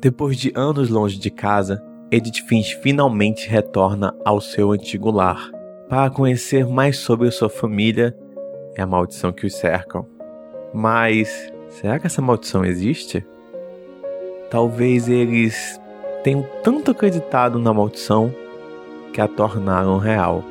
Depois de anos longe de casa, Edith Finch finalmente retorna ao seu antigo lar para conhecer mais sobre sua família e a maldição que os cercam. Mas será que essa maldição existe? Talvez eles tenham tanto acreditado na maldição que a tornaram real.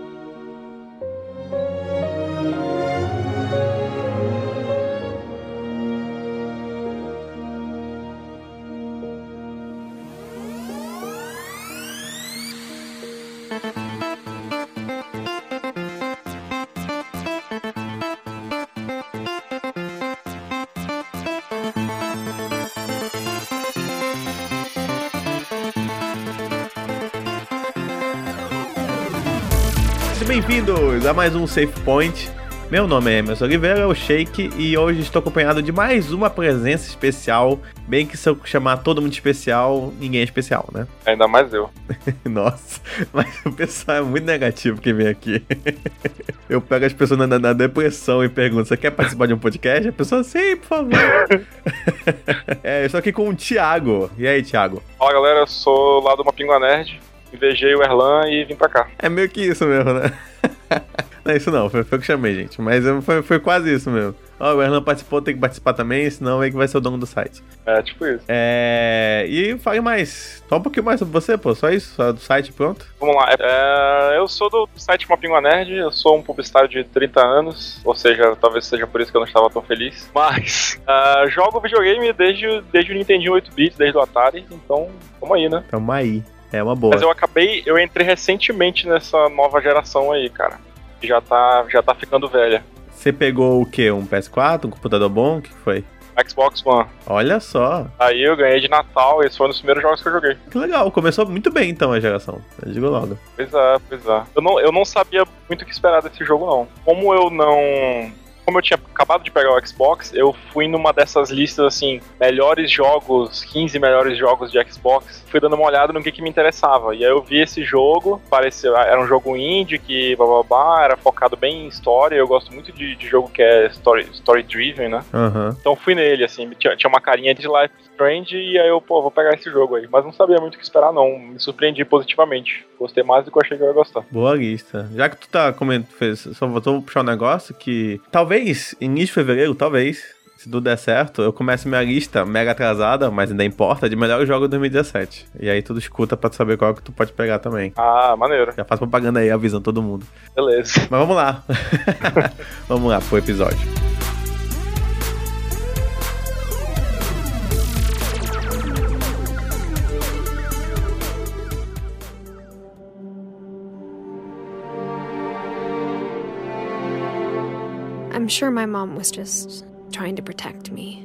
Bem-vindos a mais um Safe Point. Meu nome é Emerson Oliveira, o Shake, e hoje estou acompanhado de mais uma presença especial. Bem que se eu chamar todo mundo especial, ninguém é especial, né? Ainda mais eu. Nossa, mas o pessoal é muito negativo que vem aqui. eu pego as pessoas na, na, depressão e pergunto: você quer participar de um podcast? A pessoa, sim, por favor. é, eu estou aqui com o Thiago. E aí, Thiago? Fala galera, eu sou lá do Mapingua Nerd invejei o Erlan e vim pra cá. É meio que isso mesmo, né? Não é isso não, foi, foi o que chamei, gente. Mas foi, foi quase isso mesmo. Ó, oh, o Erlan participou, tem que participar também, senão é que vai ser o dono do site. É, tipo isso. É. E fale mais. Só um pouquinho mais sobre você, pô. Só isso? Só do site pronto? Vamos lá. É, eu sou do site Mapingua Nerd, eu sou um publicitário de 30 anos, ou seja, talvez seja por isso que eu não estava tão feliz. Mas uh, jogo videogame desde, desde o Nintendo 8-bit, desde o Atari, então tamo aí, né? Tamo aí. É uma boa. Mas eu acabei, eu entrei recentemente nessa nova geração aí, cara. Já tá, já tá ficando velha. Você pegou o quê? Um PS4? Um computador bom? O que foi? Xbox One. Olha só. Aí eu ganhei de Natal, esse foi um dos primeiros jogos que eu joguei. Que legal, começou muito bem então a geração. Eu digo logo. Pois é, pois é. Eu não, eu não sabia muito o que esperar desse jogo, não. Como eu não como eu tinha acabado de pegar o Xbox, eu fui numa dessas listas assim, melhores jogos, 15 melhores jogos de Xbox. Fui dando uma olhada no que, que me interessava. E aí eu vi esse jogo, pareceu, era um jogo indie que bababá, era focado bem em história. Eu gosto muito de, de jogo que é story, story driven, né? Uhum. Então fui nele, assim, tinha, tinha uma carinha de Life Strange e aí eu, pô, vou pegar esse jogo aí. Mas não sabia muito o que esperar, não. Me surpreendi positivamente. Gostei mais do que eu achei que eu ia gostar. Boa lista. Já que tu tá comentando, fez, só vou puxar um negócio que talvez, início de fevereiro, talvez, se tudo der certo, eu começo minha lista mega atrasada, mas ainda importa, de melhores jogos de 2017. E aí tudo escuta pra tu saber qual que tu pode pegar também. Ah, maneiro. Já faz propaganda aí, avisando todo mundo. Beleza. Mas vamos lá. vamos lá pro episódio. Sure my mom was just trying to protect me.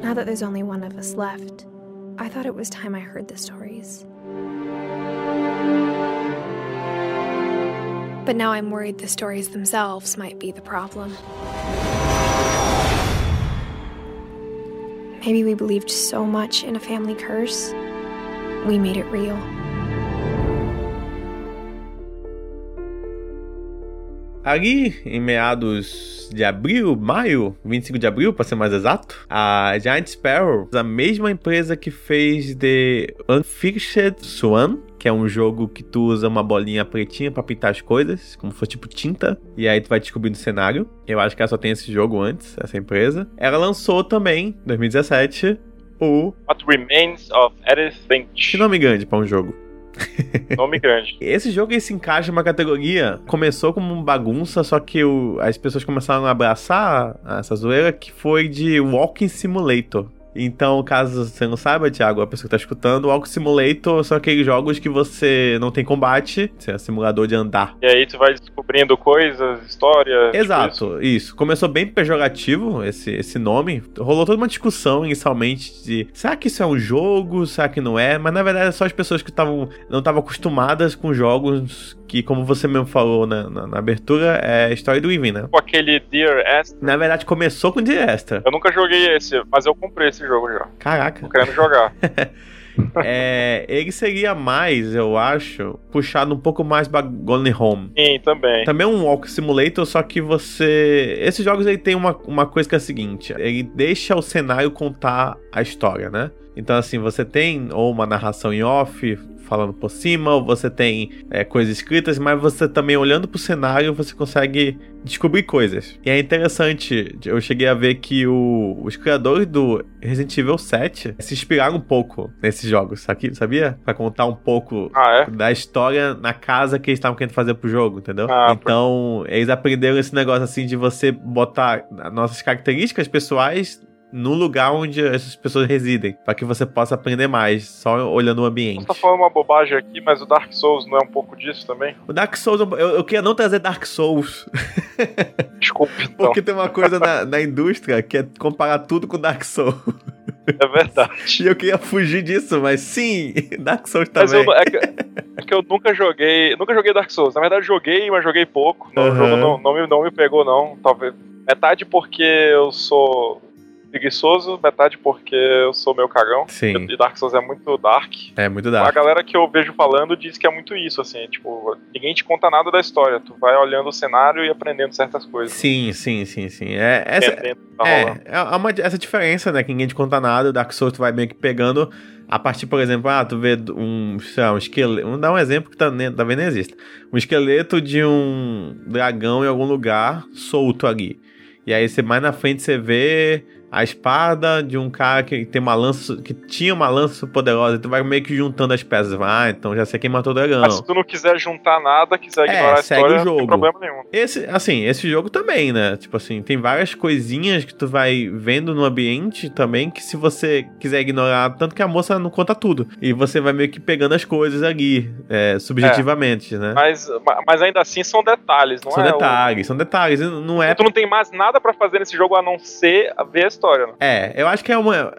Now that there's only one of us left, I thought it was time I heard the stories. But now I'm worried the stories themselves might be the problem. Maybe we believed so much in a family curse, we made it real. Ali, em meados de abril, maio, 25 de abril, para ser mais exato, a Giant Sparrow, a mesma empresa que fez The Unfinished Swan, que é um jogo que tu usa uma bolinha pretinha para pintar as coisas, como se fosse tipo tinta, e aí tu vai descobrir no cenário. Eu acho que ela só tem esse jogo antes, essa empresa. Ela lançou também, em 2017, o What Remains of Edith Finch. Que nome grande para um jogo. Nome grande. Esse jogo ele se encaixa em uma categoria. Começou como bagunça, só que o, as pessoas começaram a abraçar essa zoeira que foi de Walking Simulator. Então, caso você não saiba, Thiago, a pessoa que tá escutando, o Walk Simulator são aqueles jogos que você não tem combate, você é simulador de andar. E aí tu vai descobrindo coisas, histórias. Tipo Exato, tipo isso. isso. Começou bem pejorativo esse, esse nome. Rolou toda uma discussão inicialmente de será que isso é um jogo, será que não é? Mas na verdade é só as pessoas que estavam não estavam acostumadas com jogos que, como você mesmo falou na, na, na abertura, é a história do Ivy, né? Com aquele Dear Esther. Na verdade, começou com Dear Esther. Eu nunca joguei esse, mas eu comprei esse jogo já. Caraca. Tô querendo jogar. é, ele seria mais, eu acho, puxado um pouco mais pra Gone Home. Sim, também. Também é um Walk Simulator, só que você. Esses jogos aí tem uma, uma coisa que é a seguinte: ele deixa o cenário contar a história, né? Então, assim, você tem ou uma narração em off, falando por cima, ou você tem é, coisas escritas, mas você também olhando pro cenário, você consegue descobrir coisas. E é interessante, eu cheguei a ver que o, os criadores do Resident Evil 7 se inspiraram um pouco nesses jogos, sabia? Pra contar um pouco ah, é? da história na casa que eles estavam querendo fazer pro jogo, entendeu? Ah, então, eles aprenderam esse negócio assim de você botar nossas características pessoais no lugar onde essas pessoas residem, para que você possa aprender mais, só olhando o ambiente. Você tá falando uma bobagem aqui, mas o Dark Souls não é um pouco disso também? O Dark Souls, eu, eu queria não trazer Dark Souls. Desculpa, então. Porque tem uma coisa na, na indústria que é comparar tudo com Dark Souls. É verdade. E eu queria fugir disso, mas sim, Dark Souls também. Mas eu, é, que, é, que, eu nunca joguei. Nunca joguei Dark Souls. Na verdade, joguei, mas joguei pouco. Uhum. O jogo não, não, me, não me pegou, não. Talvez. Metade porque eu sou preguiçoso, metade porque eu sou meu cagão. Sim. E Dark Souls é muito dark. É muito dark. A galera que eu vejo falando diz que é muito isso, assim, tipo, ninguém te conta nada da história. Tu vai olhando o cenário e aprendendo certas coisas. Sim, sim, sim, sim. É, essa, tá é, é uma, essa diferença, né? Que ninguém te conta nada, o Dark Souls tu vai meio que pegando. A partir, por exemplo, ah, tu vê um, sei lá, um esqueleto. Vamos dar um exemplo que tá, talvez nem exista. Um esqueleto de um dragão em algum lugar solto ali. E aí você mais na frente você vê a espada de um cara que tem uma lança, que tinha uma lança poderosa, tu vai meio que juntando as peças. Ah, então já sei quem matou o dragão. Mas se tu não quiser juntar nada, quiser é, ignorar a história, o jogo. não tem problema nenhum. Esse, assim, esse jogo também, né? Tipo assim, tem várias coisinhas que tu vai vendo no ambiente também, que se você quiser ignorar, tanto que a moça não conta tudo. E você vai meio que pegando as coisas ali, é, subjetivamente, é. né? Mas, mas ainda assim são detalhes, não são é? São detalhes, o... são detalhes. Não é... Tu não tem mais nada para fazer nesse jogo a não ser ver a história, né? É, eu acho que é uma.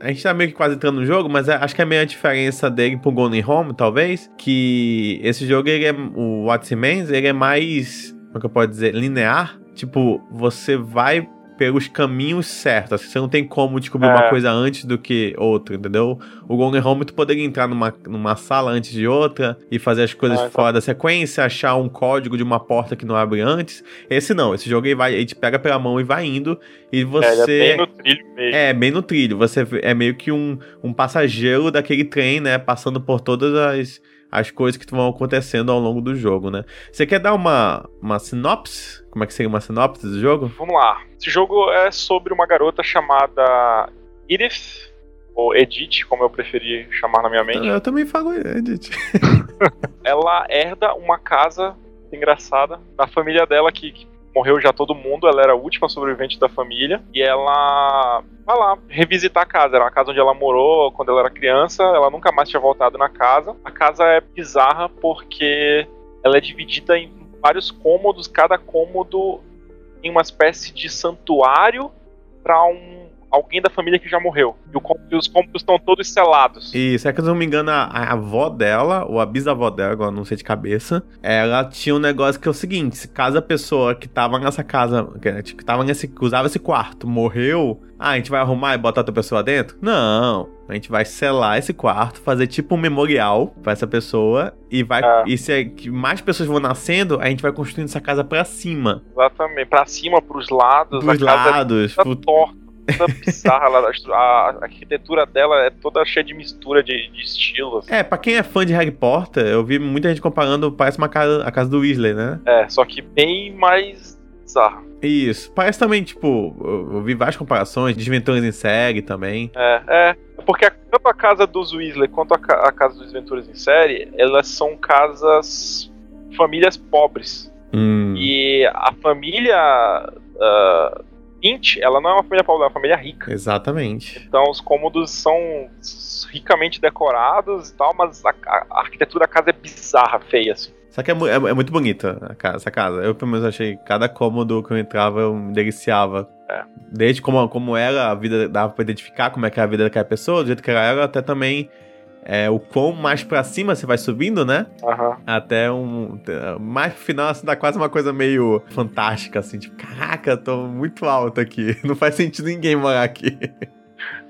A gente tá meio que quase entrando no jogo, mas é, acho que é meio a diferença dele pro Golden Home, talvez. Que esse jogo, ele é. O What's Remains, ele é mais. Como é que eu posso dizer? Linear. Tipo, você vai pelos caminhos certos. Assim, você não tem como descobrir é. uma coisa antes do que outra, entendeu? O Golden Home tu poderia entrar numa, numa sala antes de outra e fazer as coisas ah, fora da sequência, achar um código de uma porta que não abre antes. Esse não, esse jogo ele, vai, ele te pega pela mão e vai indo e você... É, é bem no trilho mesmo. É, bem no trilho. Você é meio que um, um passageiro daquele trem, né? Passando por todas as as coisas que vão acontecendo ao longo do jogo, né? Você quer dar uma, uma sinopse? Como é que seria uma sinopse do jogo? Vamos lá. Esse jogo é sobre uma garota chamada Edith, ou Edith, como eu preferi chamar na minha mente. Eu também falo Edith. ela herda uma casa engraçada da família dela que, que morreu já todo mundo, ela era a última sobrevivente da família, e ela vai lá revisitar a casa. Era uma casa onde ela morou quando ela era criança, ela nunca mais tinha voltado na casa. A casa é bizarra porque ela é dividida em vários cômodos, cada cômodo em uma espécie de santuário para um alguém da família que já morreu. E, e os cômodos estão todos selados. Isso, é que se eu não me engano, a, a avó dela, ou a bisavó dela, agora não sei de cabeça, ela tinha um negócio que é o seguinte: caso a pessoa que tava nessa casa, que, que tava nesse. que usava esse quarto, morreu, ah, a gente vai arrumar e botar outra pessoa dentro? Não. A gente vai selar esse quarto, fazer tipo um memorial para essa pessoa e vai é. e se é, que mais pessoas vão nascendo, a gente vai construindo essa casa para cima. Exatamente, para cima, pros lados, pros lados, é pro... torta toda bizarra lá. A arquitetura dela é toda cheia de mistura de, de estilos. É, pra quem é fã de Harry Potter, eu vi muita gente comparando, parece uma casa, a casa do Weasley, né? É, só que bem mais bizarra. Isso. Parece também, tipo, eu vi várias comparações, Desventuras em série também. É, é. Porque a, tanto a casa dos Weasley quanto a, a casa dos Desventuras em série, elas são casas. famílias pobres. Hum. E a família. Uh, Int, ela não é uma família pobre, é uma família rica. Exatamente. Então os cômodos são ricamente decorados e tal, mas a, a arquitetura da casa é bizarra, feia, assim. Só que é, é, é muito bonita essa casa. Eu, pelo menos, achei cada cômodo que eu entrava, eu me deliciava. É. Desde como, como era a vida, dava pra identificar como é que era a vida daquela pessoa, do jeito que ela era, até também é, o quão mais pra cima você vai subindo, né? Uhum. Até um. Mais pro final, assim, dá quase uma coisa meio fantástica, assim, tipo, caraca, tô muito alto aqui. Não faz sentido ninguém morar aqui.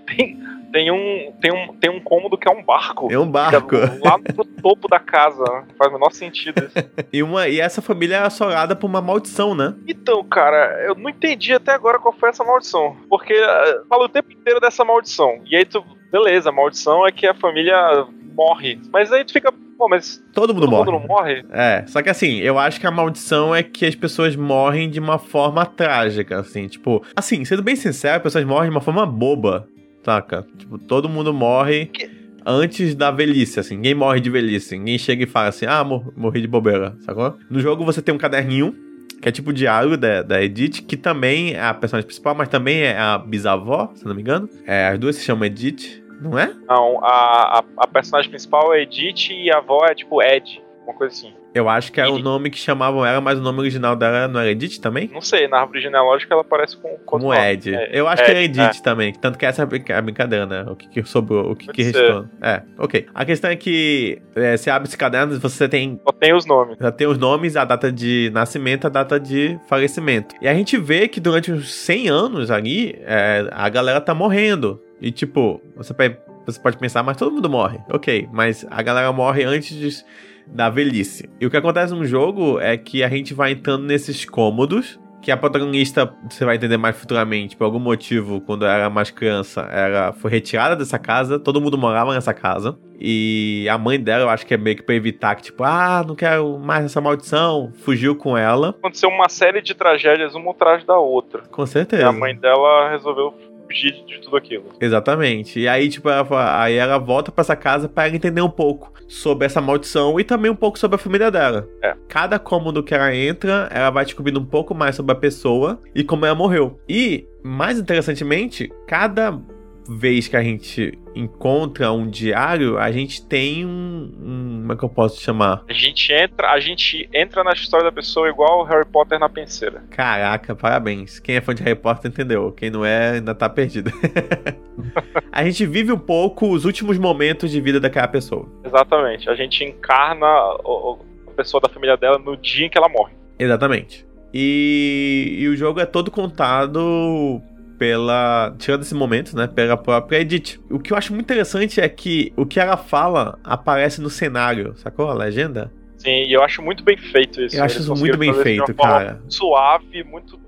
Tem, tem, um, tem, um, tem um cômodo que é um barco. É um barco. Lá no topo da casa. Não faz o menor sentido isso. e, uma, e essa família é assolada por uma maldição, né? Então, cara, eu não entendi até agora qual foi essa maldição. Porque uh, fala o tempo inteiro dessa maldição. E aí tu. Beleza, a maldição é que a família morre. Mas aí tu fica. Pô, mas. Todo mundo todo morre. mundo não morre? É, só que assim, eu acho que a maldição é que as pessoas morrem de uma forma trágica, assim, tipo, assim, sendo bem sincero, as pessoas morrem de uma forma boba, saca? Tipo, todo mundo morre Que- antes da velhice, assim, ninguém morre de velhice, ninguém chega e fala assim, ah, mor morri de bobeira, sacou? No jogo você tem um caderninho, que é tipo o diário da, da Edith, que também é a personagem principal, mas também é a bisavó, se não me engano. É, as duas se chamam Edith, não é? Não, a, a, a personagem principal é Edith e a avó é tipo Ed. Uma coisa assim. Eu acho que era o Ele- nome que chamavam ela, mas o nome original dela não era Edith também? Não sei, na árvore genealógica ela parece com. com Como. Ed. É, eu acho que era Ed, Edith também. Tanto que essa é a brinca- a brincadeira, né? O que, que sobrou, o que, que restou. É, ok. A questão é que é, você abre esse caderno e você tem. Só tem os nomes. Já tem os nomes, a data de nascimento, a data de falecimento. E a gente vê que durante uns 100 anos ali, é, a galera tá morrendo. E tipo, você, você pode pensar, mas todo mundo morre. Ok, mas a galera morre antes de- da velhice. E o que acontece no jogo é que a gente vai entrando nesses cômodos. Que a protagonista, você vai entender mais futuramente, por algum motivo, quando ela era mais criança, ela foi retirada dessa casa, todo mundo morava nessa casa. E a mãe dela, eu acho que é meio que pra evitar que, tipo, ah, não quero mais essa maldição, fugiu com ela. Aconteceu uma série de tragédias, uma atrás da outra. Com E certeza. a mãe dela resolveu fugir de tudo aquilo. Exatamente. E aí, tipo, ela, aí ela volta pra essa casa pra ela entender um pouco sobre essa maldição e também um pouco sobre a família dela. É. Cada cômodo que ela entra, ela vai descobrindo um pouco mais sobre a pessoa e como ela morreu. E, mais interessantemente, cada vez que a gente encontra um diário, a gente tem um, um como é que eu posso chamar? A gente entra, a gente entra na história da pessoa igual o Harry Potter na penseira. Caraca, parabéns. Quem é fã de Harry Potter entendeu. Quem não é, ainda tá perdido. a gente vive um pouco os últimos momentos de vida daquela pessoa. Exatamente. A gente encarna a pessoa da família dela no dia em que ela morre. Exatamente. E, e o jogo é todo contado pela. Tirando esse momento, né? Pela própria Edith. O que eu acho muito interessante é que o que ela fala aparece no cenário, sacou? A legenda? Sim, e eu acho muito bem feito isso. Eu acho isso muito bem feito, cara. Suave, muito,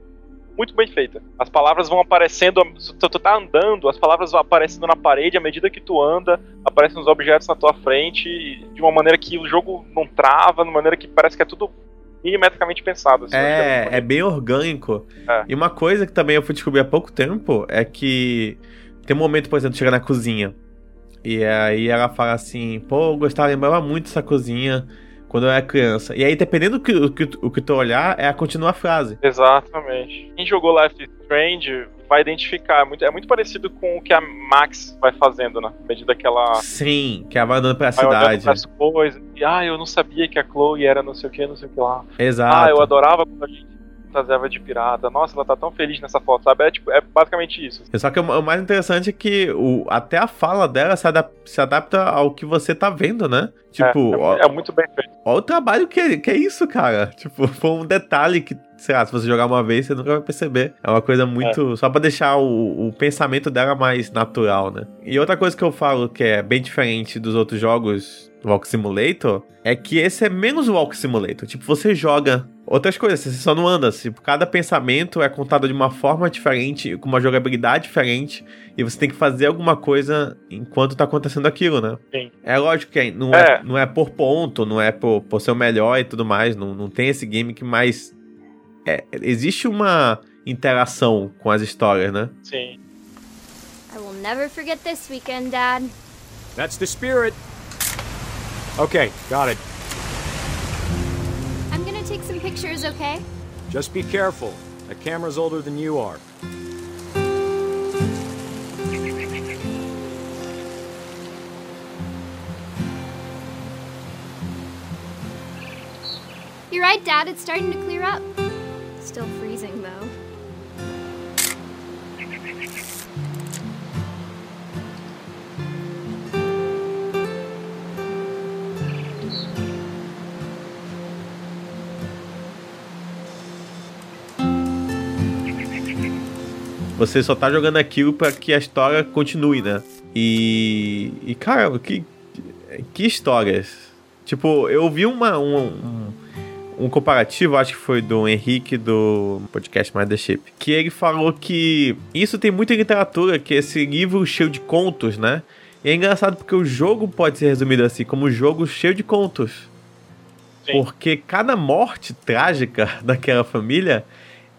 muito bem feita. As palavras vão aparecendo, tu, tu tá andando, as palavras vão aparecendo na parede à medida que tu anda, aparecem os objetos na tua frente, de uma maneira que o jogo não trava, de uma maneira que parece que é tudo milimetricamente pensado. assim. Achei É, é bem orgânico. É. E uma coisa que também eu fui descobrir há pouco tempo é que tem um momento, por exemplo, chega na cozinha. E aí ela fala assim, pô, eu gostava, lembrava muito dessa cozinha quando eu era criança. E aí, dependendo do que, o que, o que tu olhar, é a continuar a frase. Exatamente. Quem jogou Life is Strange vai identificar. É muito, é muito parecido com o que a Max vai fazendo, né? À medida que ela Sim, que ela vai andando pela vai cidade. pras coisas. E, ah, eu não sabia que a Chloe era não sei o que, não sei o que lá. Exato. Ah, eu adorava quando a gente fantasiava de pirata. Nossa, ela tá tão feliz nessa foto, sabe? É, tipo, é basicamente isso. Só que o mais interessante é que o, até a fala dela se, adap- se adapta ao que você tá vendo, né? Tipo, é, ó, é muito bem feito. Olha o trabalho que é, que é isso, cara. Tipo, foi um detalhe que, sei lá, se você jogar uma vez, você nunca vai perceber. É uma coisa muito. Só pra deixar o, o pensamento dela mais natural, né? E outra coisa que eu falo que é bem diferente dos outros jogos do Walk Simulator é que esse é menos Walk Simulator. Tipo, você joga outras coisas, você só não anda. Tipo, cada pensamento é contado de uma forma diferente, com uma jogabilidade diferente, e você tem que fazer alguma coisa enquanto tá acontecendo aquilo, né? Sim. É lógico que não é, É. não é por ponto, não é por, por ser o melhor e tudo mais, não, não tem esse game que mais. é, existe uma interação com as histórias, né? Sim. I will never forget this weekend, Dad. That's the spirit. Okay, got it. Take some pictures, okay? Just be careful. That camera's older than you are. You're right, Dad. It's starting to clear up. Still freezing, though. Você só tá jogando aquilo para que a história continue, né? E. E, cara, que. Que histórias. Tipo, eu vi uma. Um, um, um comparativo, acho que foi do Henrique do podcast Mothership, que ele falou que isso tem muita literatura, que esse livro cheio de contos, né? E é engraçado porque o jogo pode ser resumido assim, como um jogo cheio de contos. Sim. Porque cada morte trágica daquela família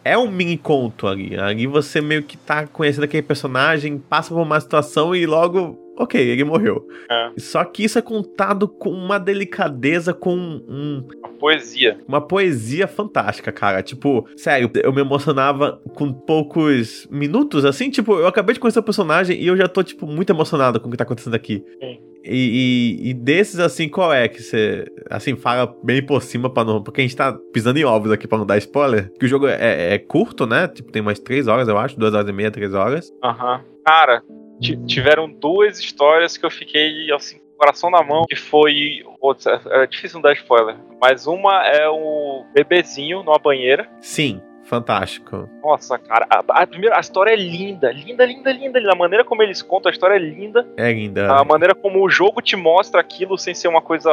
é um mini conto ali. Ali você meio que tá conhecendo aquele personagem, passa por uma situação e logo, ok, ele morreu. É. Só que isso é contado com uma delicadeza, com um, Uma poesia. uma poesia fantástica, cara. Tipo, sério, eu me emocionava com poucos minutos, assim, tipo, eu acabei de conhecer o personagem e eu já tô, tipo, muito emocionado com o que tá acontecendo aqui. Sim. E, e- e desses, assim, qual é que você, assim, fala bem por cima pra não... Porque a gente tá pisando em ovos aqui pra não dar spoiler. Que o jogo é, é curto, né? Tipo, tem umas 3 horas, eu acho. 2 horas e meia, 3 horas. Aham. Cara, ti- tiveram duas histórias que eu fiquei assim, coração na mão, que foi. Putz, é, é difícil não dar spoiler. Mas uma é o bebezinho numa banheira. Sim, fantástico. Nossa, cara, a, a primeira, a história é linda, linda, linda, linda. A maneira como eles contam a história é linda. É linda. A maneira como o jogo te mostra aquilo sem ser uma coisa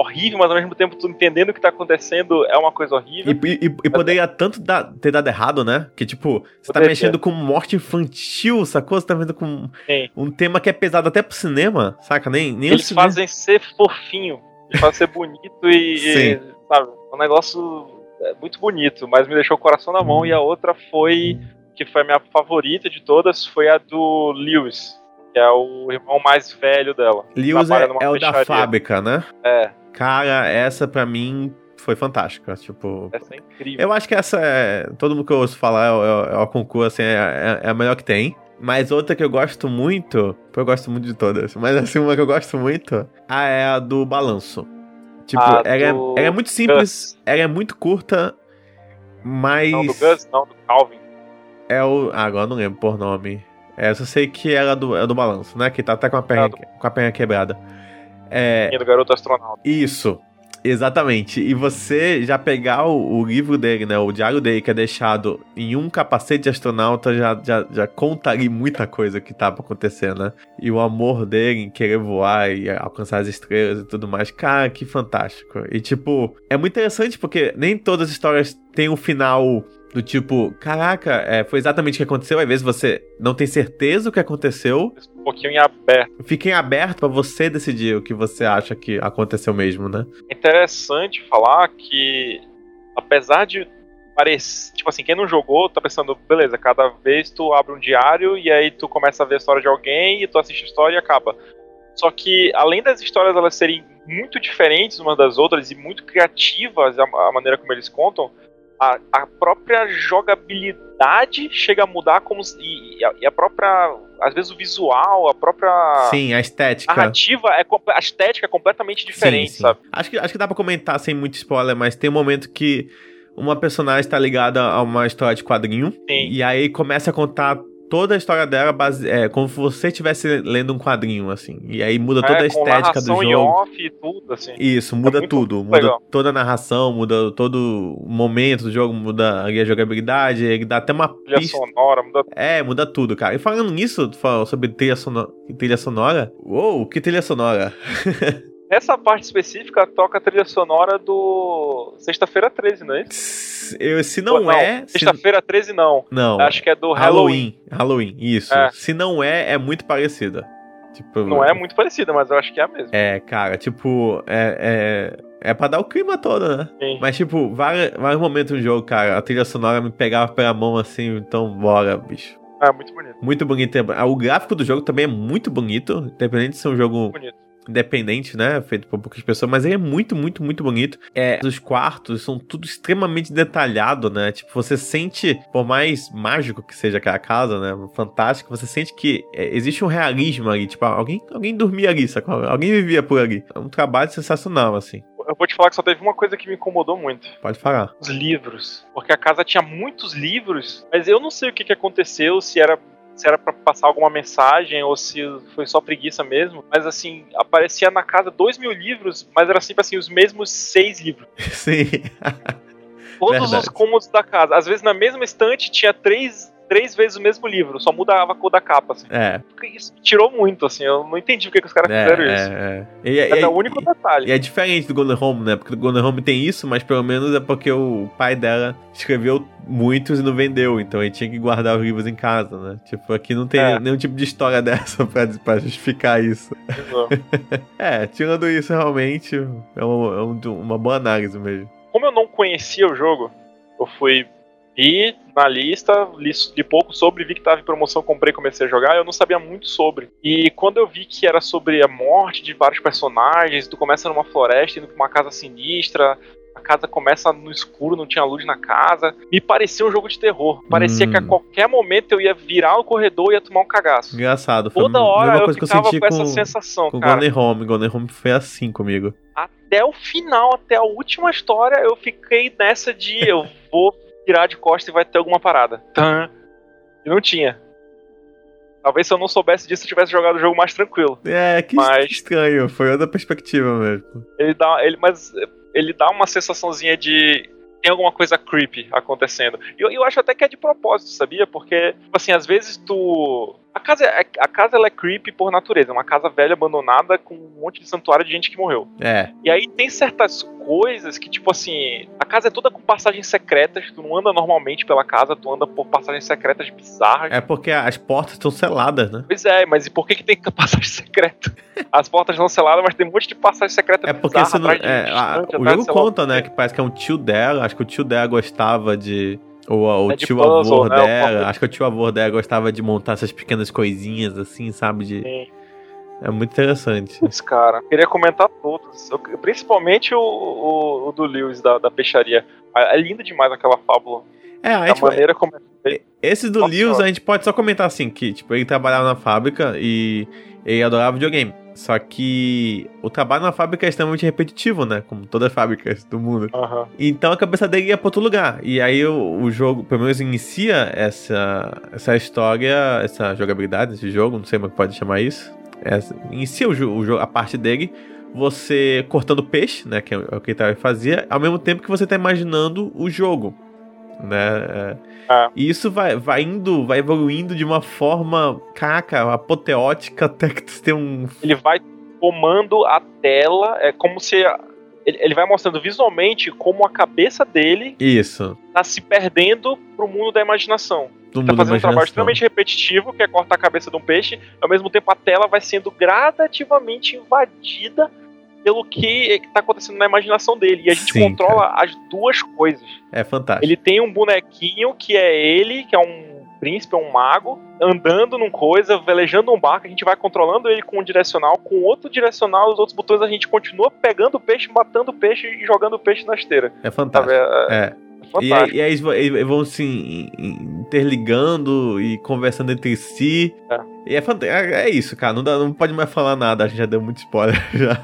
horrível, mas ao mesmo tempo tu entendendo o que tá acontecendo é uma coisa horrível. E, e- e poderia tanto dar- ter dado errado, né? Que, tipo, você tá Poderia. mexendo com morte infantil, sacou? Você tá vendo com Sim. um tema que é pesado até pro cinema, saca? Nem, nem Eles fazem ser fofinho, eles fazem ser bonito e, Sim. sabe, um negócio é, muito bonito, mas me deixou o coração na mão. E a outra foi, que foi a minha favorita de todas, foi a do Lewis, que é o irmão mais velho dela. Lewis é, é o da fábrica, né? É, Cara, essa pra mim foi fantástica. Tipo, essa é incrível. eu acho que essa é. Todo mundo que eu ouço falar é, é, é o concurso, assim, é, é- é a melhor que tem. Mas outra que eu gosto muito. Eu gosto muito de todas. Mas assim, uma que eu gosto muito ah, é a do balanço. Tipo, A ela, é- do ela é muito simples, Gus. ela é muito curta, mas. Não, do Gus, não, do Calvin. É o. Ah, agora eu não lembro por nome. É, eu só sei que ela é do, é do balanço, né? Que tá até com a perna, Ah, do- com a perna quebrada. É. Do garoto astronauta. Isso. Exatamente. E você já pegar o, o livro dele, né? O diário dele, que é deixado em um capacete de astronauta, já, já, já conta ali muita coisa que tá pra acontecer, né? E o amor dele em querer voar e alcançar as estrelas e tudo mais. Cara, que fantástico. E, tipo, é muito interessante porque nem todas as histórias têm um final do tipo, caraca, é, foi exatamente o que aconteceu. Às vezes você não tem certeza o que aconteceu. Um pouquinho em aberto. Fiquem aberto pra você decidir o que você acha que aconteceu mesmo, né? É interessante falar que, apesar de parecer. Tipo assim, quem não jogou tá pensando, beleza, cada vez tu abre um diário e aí tu começa a ver a história de alguém e tu assiste a história e acaba. Só que, além das histórias elas serem muito diferentes umas das outras e muito criativas a maneira como eles contam, a, a própria jogabilidade chega a mudar como se- e, a, e a própria. Às vezes o visual, a própria Sim, a estética. narrativa, é, a estética é completamente diferente, sim, sim. sabe? Acho que, acho que dá pra comentar sem muito spoiler, mas tem um momento que uma personagem tá ligada a uma história de quadrinho. Sim. E aí começa a contar toda a história dela base, é, como se você estivesse lendo um quadrinho, assim. E aí muda toda É, a estética do jogo. off e tudo, assim. Isso, muda muito tudo. Muda legal. toda a narração, muda todo o momento do jogo, muda a jogabilidade, ele dá até uma Trilha pista. sonora, muda É, muda tudo, cara. E falando nisso, falou sobre trilha, sono... trilha sonora. Uou, que trilha sonora. Essa parte específica toca a trilha sonora do Sexta-feira 13, não é isso? Eu, se não, é. se- Sexta-feira 13 não. Não. Acho que é do Halloween. Halloween. Halloween, isso. É. Se não é, é muito parecida. Tipo, Não é muito parecida, mas eu acho que é a mesma. É, cara, tipo, é, é, é pra dar o clima todo, né? Sim. Mas, tipo, vários, vários momentos no jogo, cara, a trilha sonora me pegava pela mão assim, então bora, bicho. É muito bonito. Muito bonito. Ah, O gráfico do jogo também é muito bonito, independente de ser um jogo Bonito. Independente, né? Feito por poucas pessoas, mas ele é muito, muito, muito bonito. É, os quartos são tudo extremamente detalhado, né? Tipo, você sente, por mais mágico que seja aquela casa, né? Fantástico, você sente que é, existe um realismo ali. Tipo, alguém, alguém dormia ali, sacou? Alguém vivia por ali. É um trabalho sensacional, assim. Eu vou te falar que só teve uma coisa que me incomodou muito. Pode falar. Os livros. Porque a casa tinha muitos livros, mas eu não sei o que, que aconteceu, se era. Se era pra passar alguma mensagem ou se foi só preguiça mesmo. Mas assim, aparecia na casa dois mil livros, mas era sempre assim, os mesmos seis livros. Sim. Todos Verdade. os cômodos da casa. Às vezes na mesma estante tinha três três vezes o mesmo livro, só mudava a cor da capa, assim. É. Isso tirou muito, assim, eu não entendi porque que os caras É, fizeram isso. é, é. E, É, e- o único detalhe. e é diferente do Golden Home, né? Porque o Golden Home tem isso, mas pelo menos é porque o pai dela escreveu muitos e não vendeu, então ele tinha que guardar os livros em casa, né? Tipo, aqui não tem É. nenhum tipo de história dessa pra, pra justificar isso. É, tirando isso, realmente, é, um- é um- uma boa análise mesmo. Como eu não conhecia o jogo, eu fui vi na lista, li, li pouco sobre, vi que tava em promoção, comprei e comecei a jogar, eu não sabia muito sobre. E quando eu vi que era sobre a morte de vários personagens, tu começa numa floresta, indo pra uma casa sinistra, a casa começa no escuro, não tinha luz na casa, me parecia um jogo de terror. Parecia Hum. que a qualquer momento eu ia virar o corredor e ia tomar um cagaço. Engraçado, foi Toda hora eu que eu ficava senti com essa com, sensação, com cara. Golden Home. Golden Home foi assim comigo. até o final, até a última história, eu fiquei nessa de eu vou virar de costa e vai ter alguma parada. Tan. E não tinha. Talvez se eu não soubesse disso, eu tivesse jogado o jogo mais tranquilo. É, que Mas- estranho, foi outra perspectiva mesmo. Ele dá, ele, mas ele dá uma sensaçãozinha de tem alguma coisa creepy acontecendo. E eu, eu acho até que é de propósito, sabia? Porque, tipo assim, às vezes tu. A casa, é- a casa ela é creepy por natureza, é uma casa velha abandonada com um monte de santuário de gente que morreu. É, E aí tem certas coisas que, tipo assim, a casa é toda com passagens secretas, tu não anda normalmente pela casa, tu anda por passagens secretas bizarras. é porque as portas estão seladas, né? Pois é, mas e por que, que tem passagem secreta? As portas não seladas, mas tem um monte de passagem secreta É porque você não, é, a- o jogo conta, né? Que parece que é um tio dela. Acho que o tio dela gostava de. Ou o É tio puzzle, avô né? dela. O- Acho que o tio avô dela gostava de montar essas pequenas coisinhas assim, sabe? De... Sim. É muito interessante. Putz, cara, queria comentar todos. Eu- principalmente o, o- o do Lewis, da, da peixaria. É é lindo demais aquela fábula. É, a gente, maneira como esse do Nossa, Lewis a gente pode só comentar assim: que tipo, ele trabalhava na fábrica e ele adorava videogame. Só que o trabalho na fábrica é extremamente repetitivo, né? Como todas as fábricas do mundo. Aham. Então a cabeça dele ia pra outro lugar. E aí o, o jogo, pelo menos, inicia essa, essa história, essa jogabilidade desse jogo, não sei como é pode chamar isso. Essa- inicia o, o jogo, a parte dele, você cortando peixe, né? Que é o que ele fazia, ao mesmo tempo que você tá imaginando o jogo. Né? É. É. E isso vai, vai indo, vai evoluindo de uma forma, caca, apoteótica, até que tu tem um. ele vai tomando a tela, é como se ele, ele vai mostrando visualmente como a cabeça dele Isso. tá se perdendo pro mundo da imaginação. Do Tá fazendo um trabalho extremamente repetitivo, que é cortar a cabeça de um peixe, ao mesmo tempo a tela vai sendo gradativamente invadida pelo que tá acontecendo na imaginação dele. E a gente Sim, controla as duas coisas. É fantástico. Ele tem um bonequinho que é ele, que é um príncipe, é um mago, andando num coisa, velejando um barco, a gente vai controlando ele com um direcional, com outro direcional, os outros botões a gente continua pegando o peixe, matando o peixe e jogando o peixe na esteira. É fantástico. É, É. é E aí, e aí eles vão- se in- interligando e conversando entre si. É. E é, é, é isso, cara. Não, dá- não pode mais falar nada, a gente já deu muito spoiler já.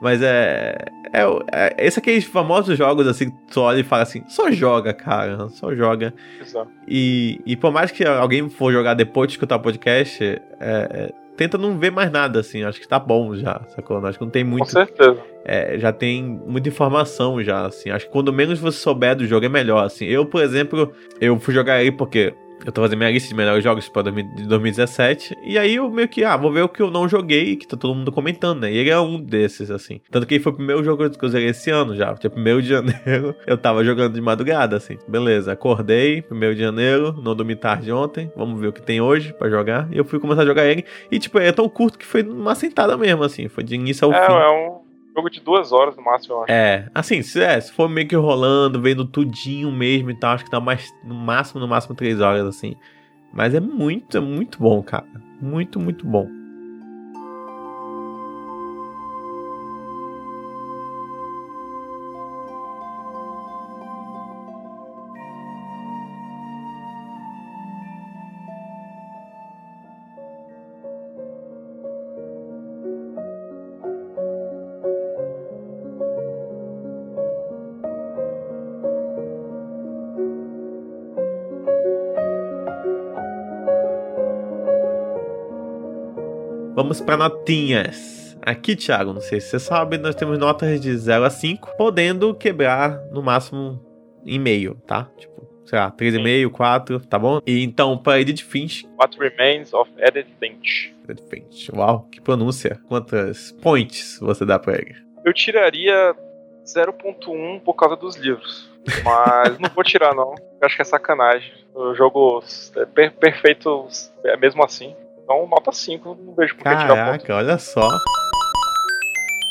Mas é. É, é esse aqueles famosos jogos assim, que tu olha e fala assim, só joga, cara. Só joga. Exato. E, e por mais que alguém for jogar depois de escutar o podcast, é, é, tenta não ver mais nada, assim. Acho que tá bom já, sacou? Acho que não tem Com muito certeza. é, já tem muita informação já, assim. Acho que quando menos você souber do jogo é melhor, assim. Eu, por exemplo, eu fui jogar ele porque eu tô fazendo minha lista de melhores jogos para 2017. E aí eu meio que, ah, vou ver o que eu não joguei, que tá todo mundo comentando, né? E ele é um desses, assim. Tanto que ele foi o primeiro jogo que eu zerei esse ano já. Tipo, primeiro de janeiro, eu tava jogando de madrugada, assim. Beleza, acordei, primeiro de janeiro, não dormi tarde ontem. Vamos ver o que tem hoje pra jogar. E eu fui começar a jogar ele. E, tipo, é tão curto que foi uma sentada mesmo, assim. Foi de início ao É, fim. é um jogo de duas horas no máximo, eu acho. É, assim, se, é, se for meio que rolando, vendo tudinho mesmo e tal, acho que dá mais, no máximo, no máximo três horas, assim. Mas é muito, é muito bom, cara. Muito, muito bom. Vamos para notinhas. Aqui, Thiago, não sei se você sabe, nós temos notas de 0 a 5, podendo quebrar no máximo em meio, tá? Tipo, sei lá, 3,5, 4, tá bom? E então, pra Edith Finch. What Remains of Edith Finch. Edith Finch. Uau, que pronúncia. Quantas points você dá pra ele? Eu tiraria 0.1 por causa dos livros. Mas não vou tirar, não. Eu acho que é sacanagem. O jogo é per perfeito é mesmo assim. Então, nota 5, não vejo por que tirar ponto. Caraca, olha só.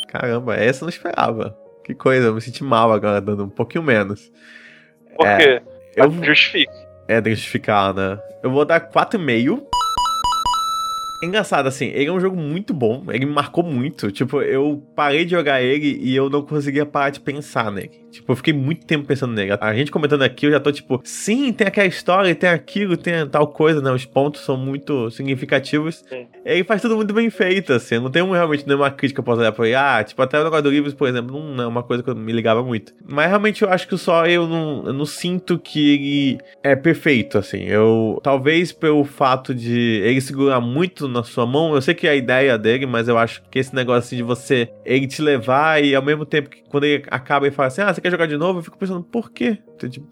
Caramba, essa eu não esperava. Que coisa, eu me senti mal agora, dando um pouquinho menos. Por É, quê? Eu, Justifique. é, tem que justificar, né? Eu vou dar 4,5. Engraçado, assim, ele é um jogo muito bom, ele me marcou muito. Tipo, eu parei de jogar ele e eu não conseguia parar de pensar nele. Tipo, eu fiquei muito tempo pensando nele. A gente comentando aqui, eu já tô tipo, sim, tem aquela história, tem aquilo, tem tal coisa, né? Os pontos são muito significativos. Sim. Ele faz tudo muito bem feito, assim. Eu não tenho realmente nenhuma crítica pra olhar pra ele. Ah, tipo, até o negócio do Livros, por exemplo, não é uma coisa que eu me ligava muito. Mas realmente eu acho que só eu não, eu não sinto que ele é perfeito, assim. Eu. Talvez pelo fato de ele segurar muito na sua mão, eu sei que é a ideia dele, mas eu acho que esse negócio assim de você. Ele te levar e ao mesmo tempo que quando ele acaba e fala assim, ah, você quer jogar de novo? Eu fico pensando, por quê?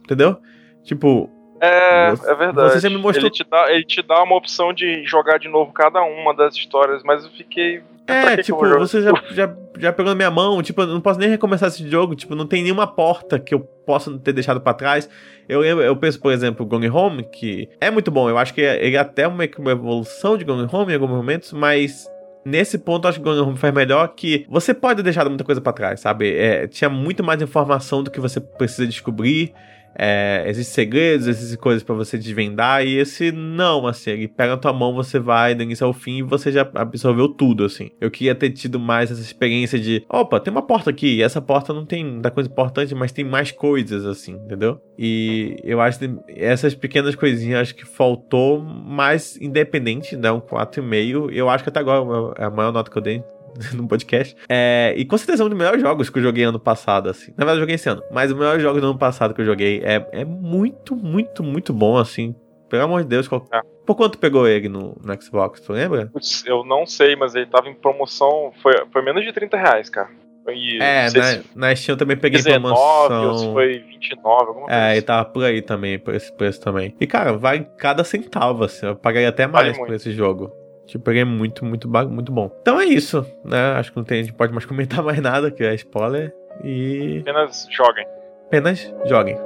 Entendeu? Tipo, É, Você- é verdade. você sempre mostrou- ele, te dá, ele te dá uma opção de jogar de novo cada uma das histórias, mas eu fiquei. É, eu tipo, você já, já, já pegou na minha mão, tipo, eu não posso nem recomeçar esse jogo, tipo, não tem nenhuma porta que eu possa ter deixado pra trás. Eu, lembro- eu penso, por exemplo, Gone Home, que é muito bom, eu acho que ele é até uma, uma evolução de Gone Home em alguns momentos, mas nesse ponto acho que Gone Home faz melhor que você pode ter deixado muita coisa pra trás, sabe? É, tinha muito mais informação do que você precisa descobrir. É, existem segredos, existem coisas pra você desvendar, e esse não, assim, ele pega na tua mão, você vai do início ao fim e você já absorveu tudo, assim. Eu queria ter tido mais essa experiência de, opa, tem uma porta aqui, e essa porta não tem muita coisa importante, mas tem mais coisas, assim, entendeu? E eu acho que essas pequenas coisinhas, acho que faltou mais independente, né, um 4,5, eu acho que até agora é a maior nota que eu dei no podcast. É, e com certeza é um dos melhores jogos que eu joguei ano passado, assim. Na verdade, eu joguei esse ano. Mas o melhor jogo do ano passado que eu joguei é, é muito, muito, muito bom, assim. Pelo amor de Deus. Qual... É. Por quanto pegou ele no, no Xbox? Tu lembra? Putz, eu não sei, mas ele tava em promoção. Foi, foi menos de 30 reais, cara. E é, na, se na Steam eu também peguei 19 ou se promoção. foi 29, alguma coisa. É, e assim. tava por aí também, por esse preço também. E, cara, vai cada centavo, assim. Eu pagaria até mais Vale por esse jogo. Tipo, peguei muito, muito, muito bom. Então é isso, né? Acho que não tem, a gente pode mais comentar mais nada, que é spoiler. E Apenas joguem. apenas joguem.